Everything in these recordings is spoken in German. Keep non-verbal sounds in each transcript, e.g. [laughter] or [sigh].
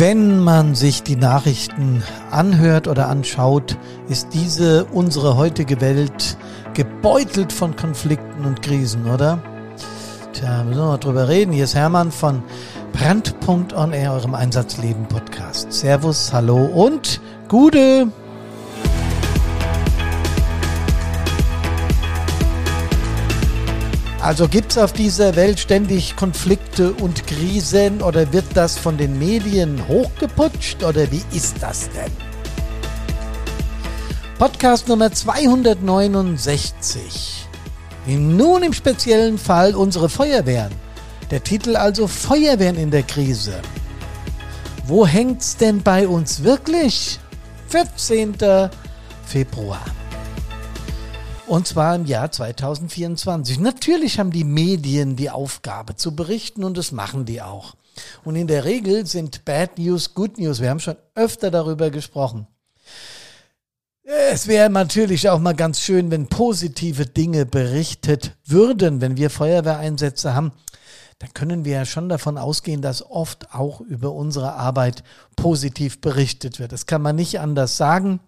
Wenn man sich die Nachrichten anhört oder anschaut, ist diese unsere heutige Welt gebeutelt von Konflikten und Krisen, oder? Tja, müssen wir mal drüber reden. Hier ist Hermann von Brandpunkt on Air, eurem Einsatzleben Podcast. Servus, hallo und Gude! Also gibt es auf dieser Welt ständig Konflikte und Krisen oder wird das von den Medien hochgeputscht oder wie ist das denn? Podcast Nummer 269. Nun im speziellen Fall unsere Feuerwehren. Der Titel also Feuerwehren in der Krise. Wo hängt's denn bei uns wirklich? 14. Februar. Und zwar im Jahr 2024. Natürlich haben die Medien die Aufgabe zu berichten und das machen die auch. Und in der Regel sind Bad News Good News. Wir haben schon öfter darüber gesprochen. Es wäre natürlich auch mal ganz schön, wenn positive Dinge berichtet würden, wenn wir Feuerwehreinsätze haben. Dann können wir ja schon davon ausgehen, dass oft auch über unsere Arbeit positiv berichtet wird. Das kann man nicht anders sagen.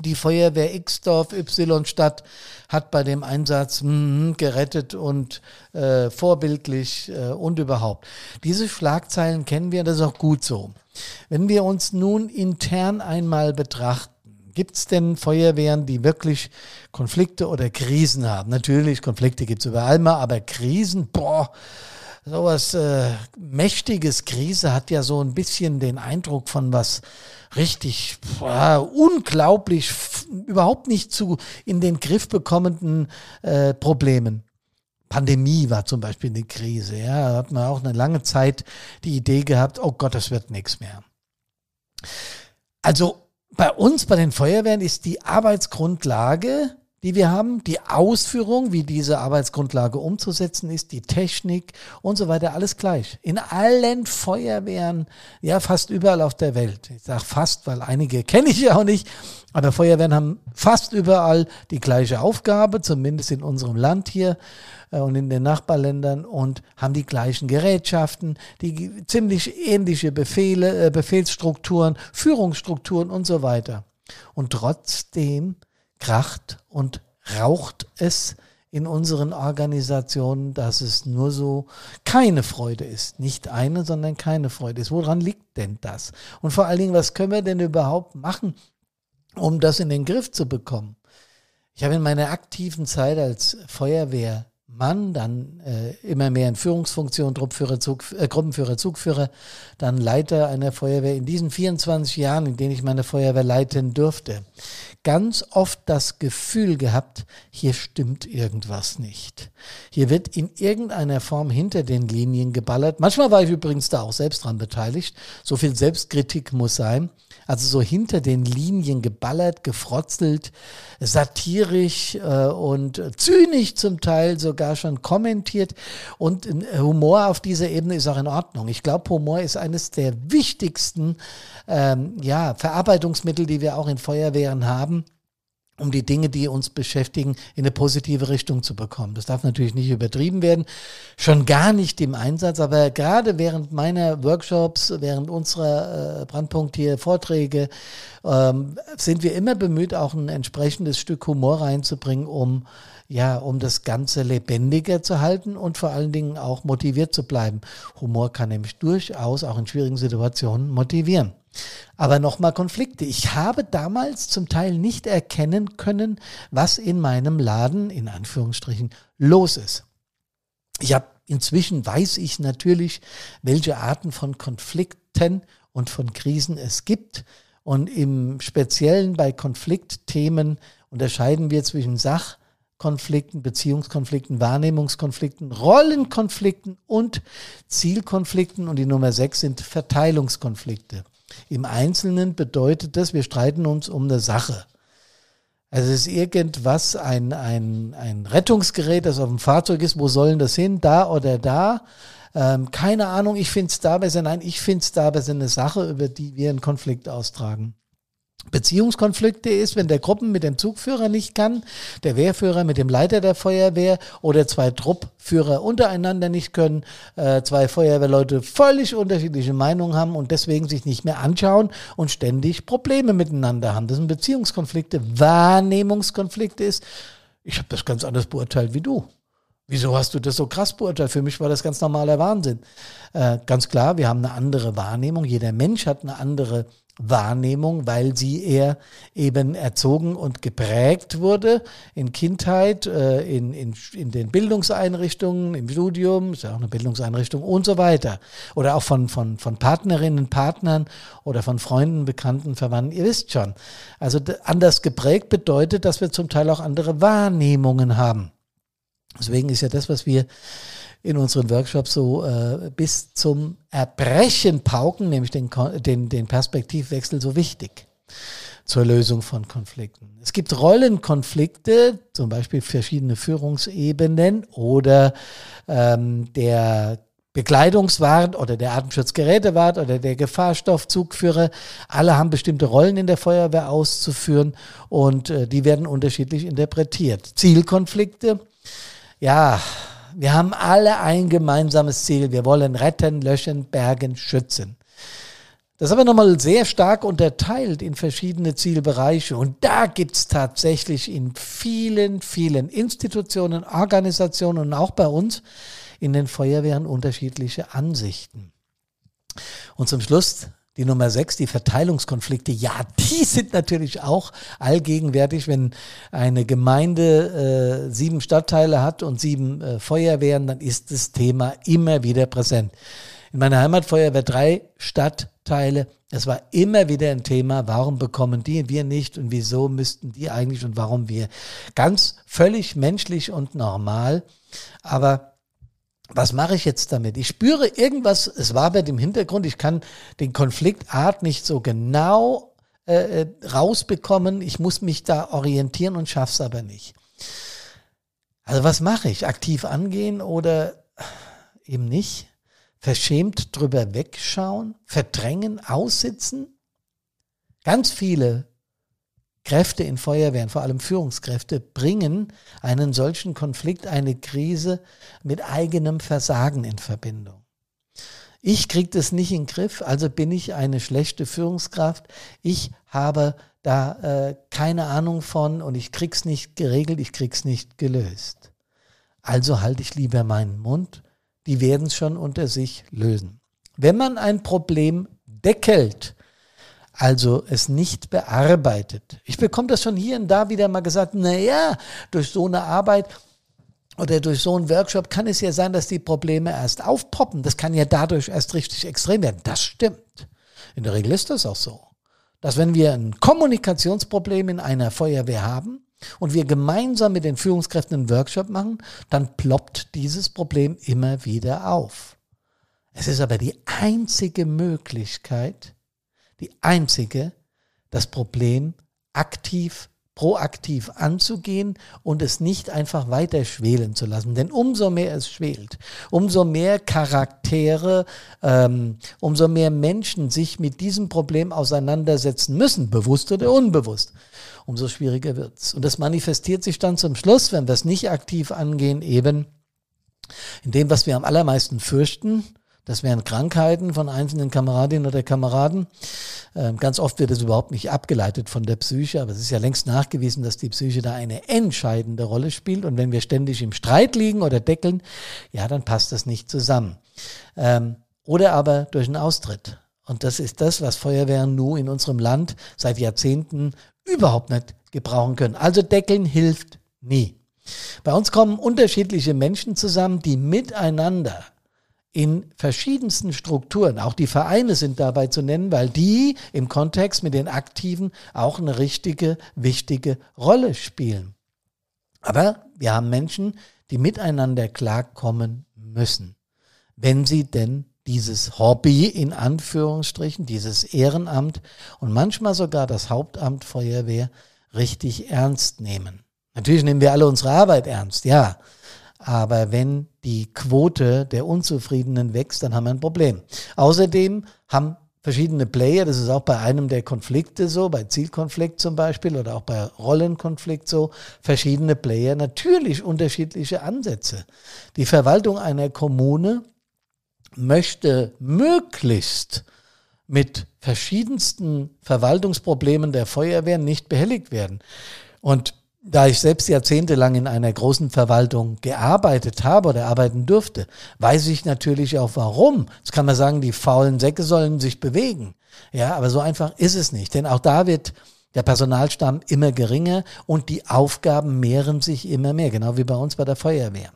Die Feuerwehr Xdorf Y-Stadt hat bei dem Einsatz mm, gerettet und äh, vorbildlich äh, und überhaupt. Diese Schlagzeilen kennen wir, das ist auch gut so. Wenn wir uns nun intern einmal betrachten, Gibt es denn Feuerwehren, die wirklich Konflikte oder Krisen haben? Natürlich, Konflikte gibt es überall mal, aber Krisen, boah, sowas äh, mächtiges Krise hat ja so ein bisschen den Eindruck von was richtig äh, unglaublich, überhaupt nicht zu in den Griff bekommenden äh, Problemen. Pandemie war zum Beispiel eine Krise. Ja, da hat man auch eine lange Zeit die Idee gehabt, oh Gott, das wird nichts mehr. Also bei uns, bei den Feuerwehren, ist die Arbeitsgrundlage die wir haben, die Ausführung, wie diese Arbeitsgrundlage umzusetzen ist, die Technik und so weiter, alles gleich. In allen Feuerwehren, ja fast überall auf der Welt. Ich sage fast, weil einige kenne ich ja auch nicht, aber Feuerwehren haben fast überall die gleiche Aufgabe, zumindest in unserem Land hier äh, und in den Nachbarländern und haben die gleichen Gerätschaften, die ziemlich ähnliche Befehle, äh, Befehlsstrukturen, Führungsstrukturen und so weiter. Und trotzdem kracht und raucht es in unseren Organisationen, dass es nur so keine Freude ist. Nicht eine, sondern keine Freude ist. Woran liegt denn das? Und vor allen Dingen, was können wir denn überhaupt machen, um das in den Griff zu bekommen? Ich habe in meiner aktiven Zeit als Feuerwehrmann, dann äh, immer mehr in Führungsfunktion, Truppführer, Zug, äh, Gruppenführer, Zugführer, dann Leiter einer Feuerwehr in diesen 24 Jahren, in denen ich meine Feuerwehr leiten durfte, ganz oft das Gefühl gehabt, hier stimmt irgendwas nicht. Hier wird in irgendeiner Form hinter den Linien geballert. Manchmal war ich übrigens da auch selbst dran beteiligt. So viel Selbstkritik muss sein. Also so hinter den Linien geballert, gefrotzelt, satirisch äh, und zynisch zum Teil sogar schon kommentiert. Und äh, Humor auf dieser Ebene ist auch in Ordnung. Ich glaube, Humor ist eines der wichtigsten ähm, ja, Verarbeitungsmittel, die wir auch in Feuerwehren haben um die Dinge, die uns beschäftigen, in eine positive Richtung zu bekommen. Das darf natürlich nicht übertrieben werden, schon gar nicht im Einsatz, aber gerade während meiner Workshops, während unserer äh, Brandpunkt hier Vorträge, ähm, sind wir immer bemüht, auch ein entsprechendes Stück Humor reinzubringen, um ja, um das Ganze lebendiger zu halten und vor allen Dingen auch motiviert zu bleiben. Humor kann nämlich durchaus auch in schwierigen Situationen motivieren. Aber nochmal Konflikte. Ich habe damals zum Teil nicht erkennen können, was in meinem Laden, in Anführungsstrichen, los ist. Ich habe inzwischen weiß ich natürlich, welche Arten von Konflikten und von Krisen es gibt. Und im Speziellen bei Konfliktthemen unterscheiden wir zwischen Sachkonflikten, Beziehungskonflikten, Wahrnehmungskonflikten, Rollenkonflikten und Zielkonflikten. Und die Nummer sechs sind Verteilungskonflikte. Im Einzelnen bedeutet das, wir streiten uns um eine Sache. Also es ist irgendwas, ein, ein, ein Rettungsgerät, das auf dem Fahrzeug ist, wo sollen das hin, da oder da? Ähm, keine Ahnung, ich finde es da besser. Nein, ich finde es da besser eine Sache, über die wir einen Konflikt austragen. Beziehungskonflikte ist, wenn der Gruppen mit dem Zugführer nicht kann, der Wehrführer mit dem Leiter der Feuerwehr oder zwei Truppführer untereinander nicht können, äh, zwei Feuerwehrleute völlig unterschiedliche Meinungen haben und deswegen sich nicht mehr anschauen und ständig Probleme miteinander haben. Das sind Beziehungskonflikte, Wahrnehmungskonflikte ist. Ich habe das ganz anders beurteilt wie du. Wieso hast du das so krass beurteilt? Für mich war das ganz normaler Wahnsinn. Äh, ganz klar, wir haben eine andere Wahrnehmung. Jeder Mensch hat eine andere Wahrnehmung, weil sie eher eben erzogen und geprägt wurde in Kindheit, äh, in, in, in den Bildungseinrichtungen, im Studium, ist ja auch eine Bildungseinrichtung und so weiter. Oder auch von, von, von Partnerinnen, Partnern oder von Freunden, Bekannten, Verwandten. Ihr wisst schon. Also anders geprägt bedeutet, dass wir zum Teil auch andere Wahrnehmungen haben. Deswegen ist ja das, was wir in unseren Workshops so äh, bis zum Erbrechen pauken, nämlich den, den, den Perspektivwechsel so wichtig zur Lösung von Konflikten. Es gibt Rollenkonflikte, zum Beispiel verschiedene Führungsebenen oder ähm, der Bekleidungswart oder der Atemschutzgerätewart oder der Gefahrstoffzugführer, alle haben bestimmte Rollen in der Feuerwehr auszuführen und äh, die werden unterschiedlich interpretiert. Zielkonflikte, ja, wir haben alle ein gemeinsames Ziel. Wir wollen retten, löschen, bergen, schützen. Das ist aber nochmal sehr stark unterteilt in verschiedene Zielbereiche. Und da gibt es tatsächlich in vielen, vielen Institutionen, Organisationen und auch bei uns in den Feuerwehren unterschiedliche Ansichten. Und zum Schluss die Nummer sechs, die Verteilungskonflikte, ja, die [laughs] sind natürlich auch allgegenwärtig, wenn eine Gemeinde äh, sieben Stadtteile hat und sieben äh, Feuerwehren, dann ist das Thema immer wieder präsent. In meiner Heimatfeuerwehr drei Stadtteile. Es war immer wieder ein Thema, warum bekommen die und wir nicht und wieso müssten die eigentlich und warum wir. Ganz völlig menschlich und normal. Aber was mache ich jetzt damit? Ich spüre irgendwas, es war bei dem Hintergrund, ich kann den Konfliktart nicht so genau äh, äh, rausbekommen. Ich muss mich da orientieren und schaff's aber nicht. Also was mache ich? Aktiv angehen oder eben nicht? Verschämt drüber wegschauen? Verdrängen? Aussitzen? Ganz viele Kräfte in Feuerwehren, vor allem Führungskräfte, bringen einen solchen Konflikt, eine Krise mit eigenem Versagen in Verbindung. Ich kriege das nicht in den Griff, also bin ich eine schlechte Führungskraft. Ich habe da äh, keine Ahnung von und ich krieg's nicht geregelt, ich krieg's nicht gelöst. Also halte ich lieber meinen Mund. Die werden es schon unter sich lösen. Wenn man ein Problem deckelt, also es nicht bearbeitet. Ich bekomme das schon hier und da wieder mal gesagt, na ja, durch so eine Arbeit oder durch so einen Workshop kann es ja sein, dass die Probleme erst aufpoppen. Das kann ja dadurch erst richtig extrem werden. Das stimmt. In der Regel ist das auch so. Dass wenn wir ein Kommunikationsproblem in einer Feuerwehr haben und wir gemeinsam mit den Führungskräften einen Workshop machen, dann ploppt dieses Problem immer wieder auf. Es ist aber die einzige Möglichkeit, die einzige, das Problem aktiv, proaktiv anzugehen und es nicht einfach weiter schwelen zu lassen. Denn umso mehr es schwelt, umso mehr Charaktere, ähm, umso mehr Menschen sich mit diesem Problem auseinandersetzen müssen, bewusst oder unbewusst, umso schwieriger wird's. Und das manifestiert sich dann zum Schluss, wenn wir es nicht aktiv angehen, eben in dem, was wir am allermeisten fürchten, das wären Krankheiten von einzelnen Kameradinnen oder Kameraden. Ähm, ganz oft wird es überhaupt nicht abgeleitet von der Psyche, aber es ist ja längst nachgewiesen, dass die Psyche da eine entscheidende Rolle spielt. Und wenn wir ständig im Streit liegen oder deckeln, ja, dann passt das nicht zusammen. Ähm, oder aber durch einen Austritt. Und das ist das, was Feuerwehren nur in unserem Land seit Jahrzehnten überhaupt nicht gebrauchen können. Also deckeln hilft nie. Bei uns kommen unterschiedliche Menschen zusammen, die miteinander in verschiedensten Strukturen. Auch die Vereine sind dabei zu nennen, weil die im Kontext mit den Aktiven auch eine richtige, wichtige Rolle spielen. Aber wir haben Menschen, die miteinander klarkommen müssen, wenn sie denn dieses Hobby in Anführungsstrichen, dieses Ehrenamt und manchmal sogar das Hauptamt Feuerwehr richtig ernst nehmen. Natürlich nehmen wir alle unsere Arbeit ernst, ja. Aber wenn die Quote der Unzufriedenen wächst, dann haben wir ein Problem. Außerdem haben verschiedene Player, das ist auch bei einem der Konflikte so, bei Zielkonflikt zum Beispiel oder auch bei Rollenkonflikt so, verschiedene Player, natürlich unterschiedliche Ansätze. Die Verwaltung einer Kommune möchte möglichst mit verschiedensten Verwaltungsproblemen der Feuerwehr nicht behelligt werden. Und da ich selbst jahrzehntelang in einer großen Verwaltung gearbeitet habe oder arbeiten durfte, weiß ich natürlich auch warum. Jetzt kann man sagen, die faulen Säcke sollen sich bewegen. Ja, aber so einfach ist es nicht. Denn auch da wird der Personalstamm immer geringer und die Aufgaben mehren sich immer mehr, genau wie bei uns bei der Feuerwehr.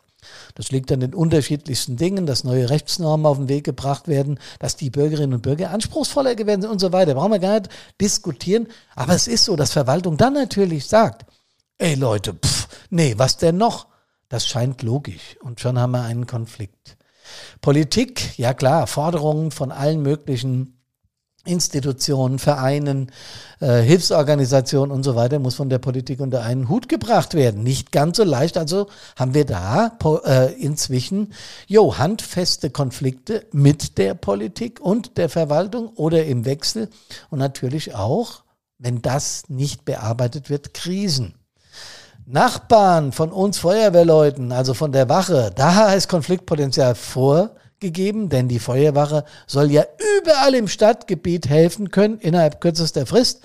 Das liegt an den unterschiedlichsten Dingen, dass neue Rechtsnormen auf den Weg gebracht werden, dass die Bürgerinnen und Bürger anspruchsvoller geworden sind und so weiter. Brauchen wir gar nicht diskutieren. Aber es ist so, dass Verwaltung dann natürlich sagt, Ey Leute, pff, nee, was denn noch? Das scheint logisch. Und schon haben wir einen Konflikt. Politik, ja klar, Forderungen von allen möglichen Institutionen, Vereinen, äh, Hilfsorganisationen und so weiter muss von der Politik unter einen Hut gebracht werden. Nicht ganz so leicht. Also haben wir da äh, inzwischen jo, handfeste Konflikte mit der Politik und der Verwaltung oder im Wechsel und natürlich auch, wenn das nicht bearbeitet wird, Krisen. Nachbarn von uns Feuerwehrleuten, also von der Wache, da ist Konfliktpotenzial vorgegeben, denn die Feuerwache soll ja überall im Stadtgebiet helfen können, innerhalb kürzester Frist.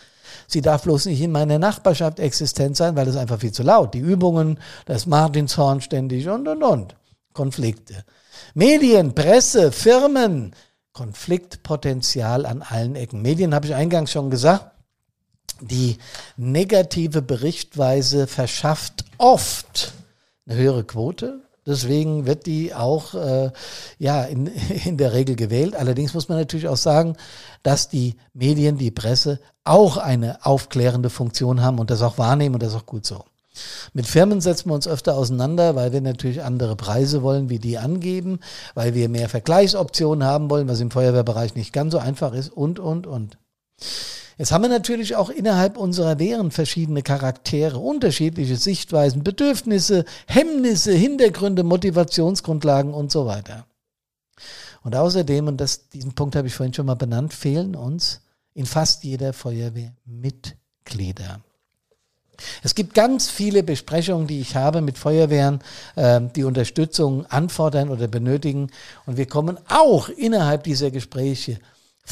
Sie darf bloß nicht in meiner Nachbarschaft existent sein, weil es einfach viel zu laut. Die Übungen, das Martinshorn ständig und und und. Konflikte. Medien, Presse, Firmen, Konfliktpotenzial an allen Ecken. Medien habe ich eingangs schon gesagt die negative Berichtweise verschafft oft eine höhere Quote. Deswegen wird die auch äh, ja, in, [laughs] in der Regel gewählt. Allerdings muss man natürlich auch sagen, dass die Medien, die Presse auch eine aufklärende Funktion haben und das auch wahrnehmen und das auch gut so. Mit Firmen setzen wir uns öfter auseinander, weil wir natürlich andere Preise wollen, wie die angeben, weil wir mehr Vergleichsoptionen haben wollen, was im Feuerwehrbereich nicht ganz so einfach ist und, und, und. Jetzt haben wir natürlich auch innerhalb unserer Wehren verschiedene Charaktere, unterschiedliche Sichtweisen, Bedürfnisse, Hemmnisse, Hintergründe, Motivationsgrundlagen und so weiter. Und außerdem, und das, diesen Punkt habe ich vorhin schon mal benannt, fehlen uns in fast jeder Feuerwehr Mitglieder. Es gibt ganz viele Besprechungen, die ich habe mit Feuerwehren, äh, die Unterstützung anfordern oder benötigen. Und wir kommen auch innerhalb dieser Gespräche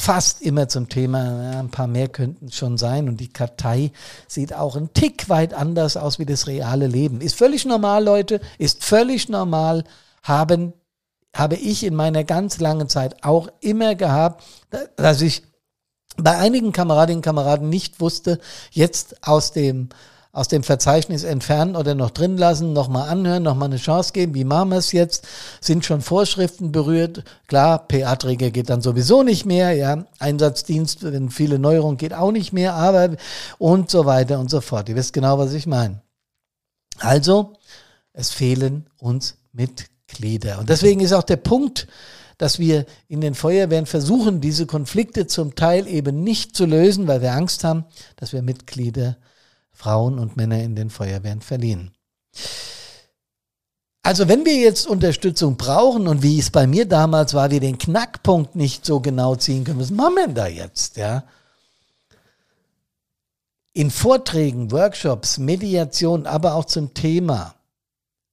fast immer zum Thema, ja, ein paar mehr könnten schon sein und die Kartei sieht auch ein Tick weit anders aus wie das reale Leben. Ist völlig normal, Leute, ist völlig normal, haben, habe ich in meiner ganz langen Zeit auch immer gehabt, dass ich bei einigen Kameradinnen und Kameraden nicht wusste, jetzt aus dem aus dem Verzeichnis entfernen oder noch drin lassen, nochmal anhören, nochmal eine Chance geben. Wie machen wir es jetzt? Sind schon Vorschriften berührt? Klar, PA-Träger geht dann sowieso nicht mehr, ja. Einsatzdienst, wenn viele Neuerungen geht auch nicht mehr, aber und so weiter und so fort. Ihr wisst genau, was ich meine. Also, es fehlen uns Mitglieder. Und deswegen ist auch der Punkt, dass wir in den Feuerwehren versuchen, diese Konflikte zum Teil eben nicht zu lösen, weil wir Angst haben, dass wir Mitglieder Frauen und Männer in den Feuerwehren verliehen. Also wenn wir jetzt Unterstützung brauchen und wie es bei mir damals war, wir den Knackpunkt nicht so genau ziehen können, was machen wir denn da jetzt? Ja? In Vorträgen, Workshops, Mediation, aber auch zum Thema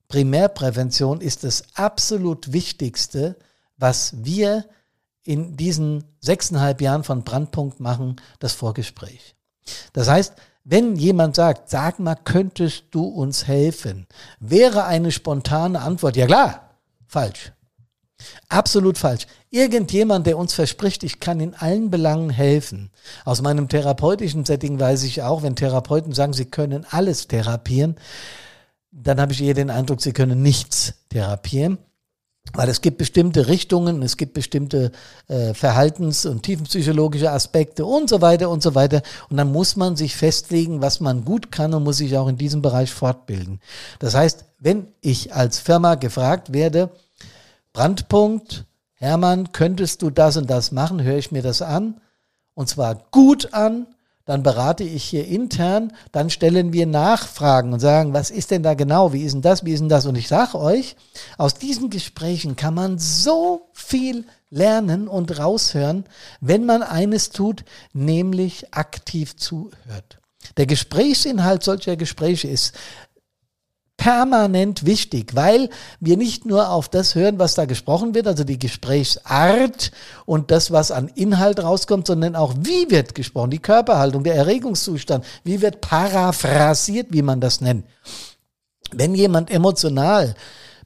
Primärprävention ist das absolut Wichtigste, was wir in diesen sechseinhalb Jahren von Brandpunkt machen, das Vorgespräch. Das heißt, wenn jemand sagt, sag mal, könntest du uns helfen, wäre eine spontane Antwort, ja klar, falsch. Absolut falsch. Irgendjemand, der uns verspricht, ich kann in allen Belangen helfen. Aus meinem therapeutischen Setting weiß ich auch, wenn Therapeuten sagen, sie können alles therapieren, dann habe ich eher den Eindruck, sie können nichts therapieren. Weil es gibt bestimmte Richtungen, es gibt bestimmte äh, Verhaltens- und tiefenpsychologische Aspekte und so weiter und so weiter. Und dann muss man sich festlegen, was man gut kann und muss sich auch in diesem Bereich fortbilden. Das heißt, wenn ich als Firma gefragt werde, Brandpunkt, Hermann, könntest du das und das machen, höre ich mir das an. Und zwar gut an, dann berate ich hier intern, dann stellen wir Nachfragen und sagen, was ist denn da genau, wie ist denn das, wie ist denn das? Und ich sage euch, aus diesen Gesprächen kann man so viel lernen und raushören, wenn man eines tut, nämlich aktiv zuhört. Der Gesprächsinhalt solcher Gespräche ist permanent wichtig, weil wir nicht nur auf das hören, was da gesprochen wird, also die Gesprächsart und das, was an Inhalt rauskommt, sondern auch, wie wird gesprochen, die Körperhaltung, der Erregungszustand, wie wird paraphrasiert, wie man das nennt. Wenn jemand emotional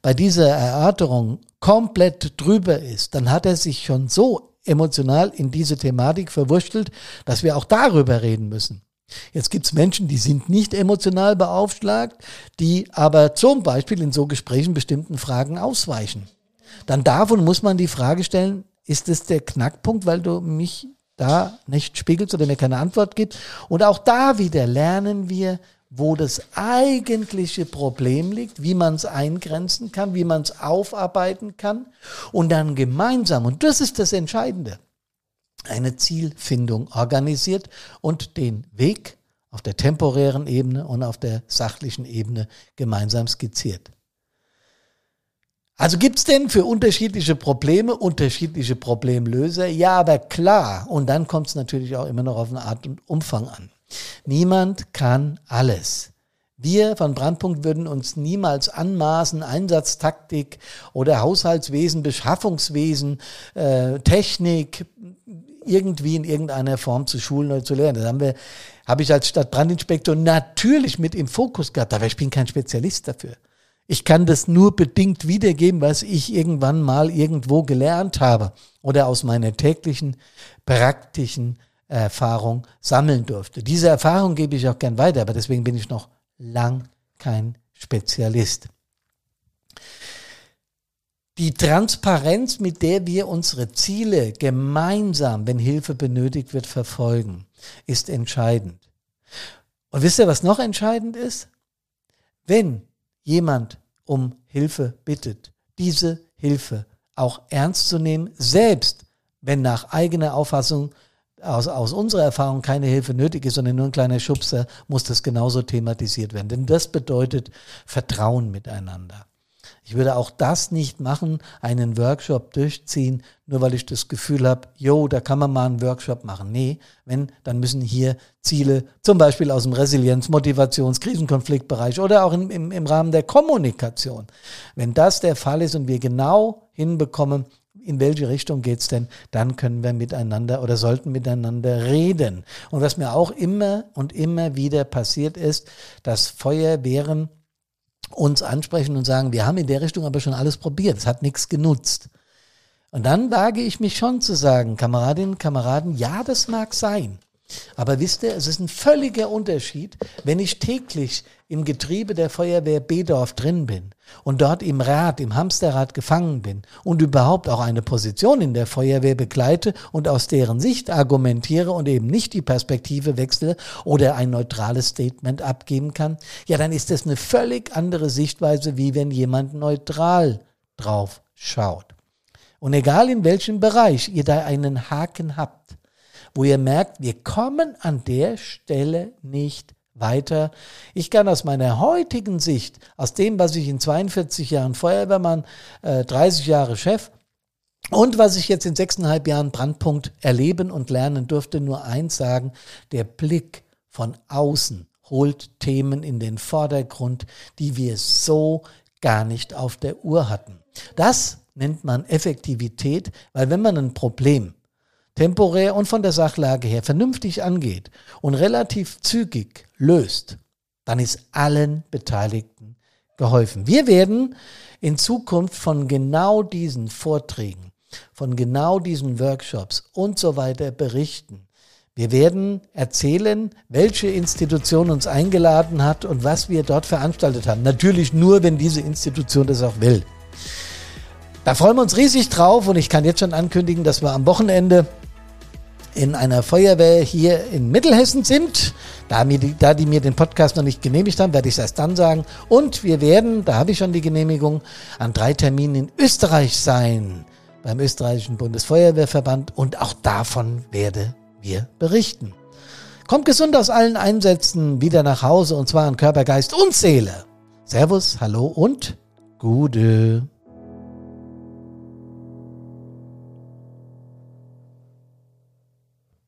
bei dieser Erörterung komplett drüber ist, dann hat er sich schon so emotional in diese Thematik verwurschtelt, dass wir auch darüber reden müssen. Jetzt gibt es Menschen, die sind nicht emotional beaufschlagt, die aber zum Beispiel in so Gesprächen bestimmten Fragen ausweichen. Dann und muss man die Frage stellen, ist es der Knackpunkt, weil du mich da nicht spiegelst oder mir keine Antwort gibst? Und auch da wieder lernen wir, wo das eigentliche Problem liegt, wie man es eingrenzen kann, wie man es aufarbeiten kann und dann gemeinsam, und das ist das Entscheidende, eine Zielfindung organisiert und den Weg auf der temporären Ebene und auf der sachlichen Ebene gemeinsam skizziert. Also gibt es denn für unterschiedliche Probleme unterschiedliche Problemlöser? Ja, aber klar. Und dann kommt es natürlich auch immer noch auf eine Art und Umfang an. Niemand kann alles. Wir von Brandpunkt würden uns niemals anmaßen, Einsatztaktik oder Haushaltswesen, Beschaffungswesen, äh, Technik, irgendwie in irgendeiner Form zu schulen oder zu lernen. Das haben wir, habe ich als Stadtbrandinspektor natürlich mit im Fokus gehabt, aber ich bin kein Spezialist dafür. Ich kann das nur bedingt wiedergeben, was ich irgendwann mal irgendwo gelernt habe oder aus meiner täglichen praktischen Erfahrung sammeln durfte. Diese Erfahrung gebe ich auch gern weiter, aber deswegen bin ich noch lang kein Spezialist. Die Transparenz, mit der wir unsere Ziele gemeinsam, wenn Hilfe benötigt wird, verfolgen, ist entscheidend. Und wisst ihr, was noch entscheidend ist? Wenn jemand um Hilfe bittet, diese Hilfe auch ernst zu nehmen, selbst wenn nach eigener Auffassung aus, aus unserer Erfahrung keine Hilfe nötig ist, sondern nur ein kleiner Schubser, muss das genauso thematisiert werden. Denn das bedeutet Vertrauen miteinander. Ich würde auch das nicht machen, einen Workshop durchziehen, nur weil ich das Gefühl habe, jo, da kann man mal einen Workshop machen. Nee, wenn, dann müssen hier Ziele, zum Beispiel aus dem Resilienz-, Motivations-, Krisenkonfliktbereich oder auch im, im, im Rahmen der Kommunikation. Wenn das der Fall ist und wir genau hinbekommen, in welche Richtung geht's denn, dann können wir miteinander oder sollten miteinander reden. Und was mir auch immer und immer wieder passiert ist, dass Feuerwehren uns ansprechen und sagen, wir haben in der Richtung aber schon alles probiert, es hat nichts genutzt. Und dann wage ich mich schon zu sagen, Kameradinnen, Kameraden, ja, das mag sein. Aber wisst ihr, es ist ein völliger Unterschied, wenn ich täglich im Getriebe der Feuerwehr Bedorf drin bin und dort im Rad, im Hamsterrad gefangen bin und überhaupt auch eine Position in der Feuerwehr begleite und aus deren Sicht argumentiere und eben nicht die Perspektive wechsle oder ein neutrales Statement abgeben kann, ja, dann ist das eine völlig andere Sichtweise, wie wenn jemand neutral drauf schaut. Und egal in welchem Bereich ihr da einen Haken habt, wo ihr merkt, wir kommen an der Stelle nicht weiter. Ich kann aus meiner heutigen Sicht, aus dem, was ich in 42 Jahren Feuerwehrmann, äh, 30 Jahre Chef und was ich jetzt in sechseinhalb Jahren Brandpunkt erleben und lernen durfte, nur eins sagen, der Blick von außen holt Themen in den Vordergrund, die wir so gar nicht auf der Uhr hatten. Das nennt man Effektivität, weil wenn man ein Problem temporär und von der Sachlage her vernünftig angeht und relativ zügig löst, dann ist allen Beteiligten geholfen. Wir werden in Zukunft von genau diesen Vorträgen, von genau diesen Workshops und so weiter berichten. Wir werden erzählen, welche Institution uns eingeladen hat und was wir dort veranstaltet haben. Natürlich nur, wenn diese Institution das auch will. Da freuen wir uns riesig drauf und ich kann jetzt schon ankündigen, dass wir am Wochenende in einer Feuerwehr hier in Mittelhessen sind. Da, mir die, da die mir den Podcast noch nicht genehmigt haben, werde ich es erst dann sagen. Und wir werden, da habe ich schon die Genehmigung, an drei Terminen in Österreich sein, beim österreichischen Bundesfeuerwehrverband. Und auch davon werde wir berichten. Kommt gesund aus allen Einsätzen wieder nach Hause und zwar an Körper, Geist und Seele. Servus, hallo und Gude.